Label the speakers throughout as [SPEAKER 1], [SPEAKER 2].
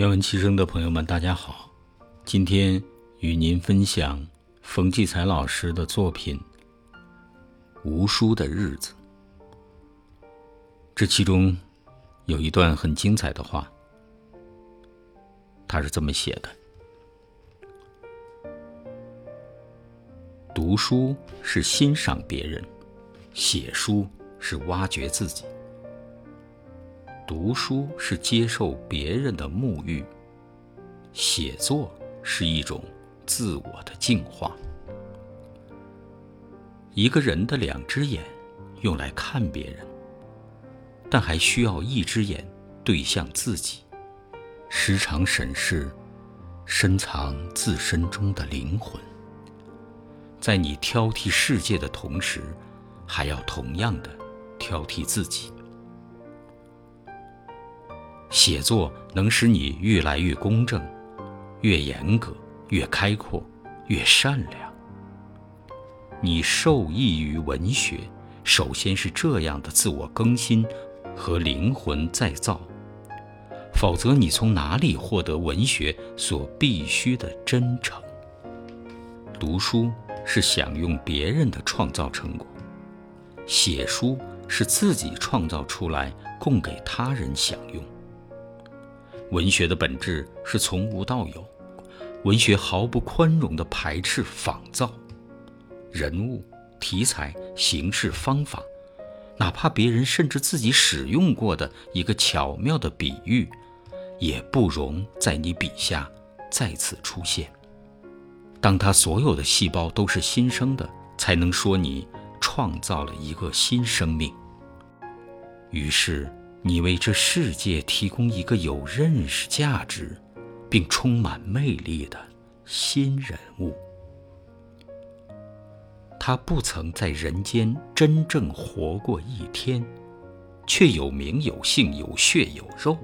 [SPEAKER 1] 愿闻其声的朋友们，大家好。今天与您分享冯骥才老师的作品《无书的日子》。这其中有一段很精彩的话，他是这么写的：“读书是欣赏别人，写书是挖掘自己。”读书是接受别人的沐浴，写作是一种自我的净化。一个人的两只眼用来看别人，但还需要一只眼对向自己，时常审视深藏自身中的灵魂。在你挑剔世界的同时，还要同样的挑剔自己。写作能使你越来越公正，越严格，越开阔，越善良。你受益于文学，首先是这样的自我更新和灵魂再造，否则你从哪里获得文学所必须的真诚？读书是享用别人的创造成果，写书是自己创造出来供给他人享用。文学的本质是从无到有，文学毫不宽容地排斥仿造，人物、题材、形式、方法，哪怕别人甚至自己使用过的一个巧妙的比喻，也不容在你笔下再次出现。当他所有的细胞都是新生的，才能说你创造了一个新生命。于是。你为这世界提供一个有认识价值，并充满魅力的新人物。他不曾在人间真正活过一天，却有名有姓有血有肉，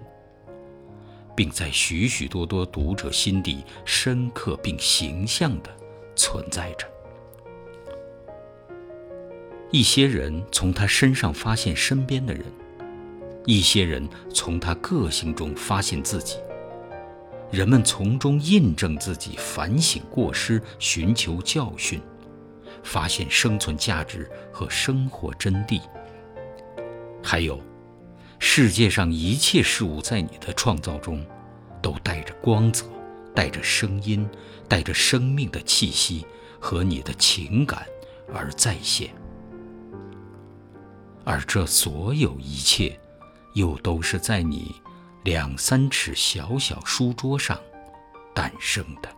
[SPEAKER 1] 并在许许多多读者心底深刻并形象地存在着。一些人从他身上发现身边的人。一些人从他个性中发现自己，人们从中印证自己，反省过失，寻求教训，发现生存价值和生活真谛。还有，世界上一切事物在你的创造中，都带着光泽，带着声音，带着生命的气息和你的情感而再现，而这所有一切。又都是在你两三尺小小书桌上诞生的。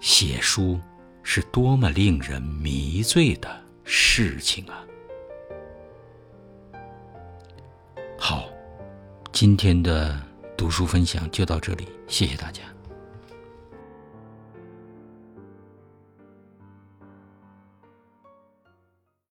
[SPEAKER 1] 写书是多么令人迷醉的事情啊！好，今天的读书分享就到这里，谢谢大家。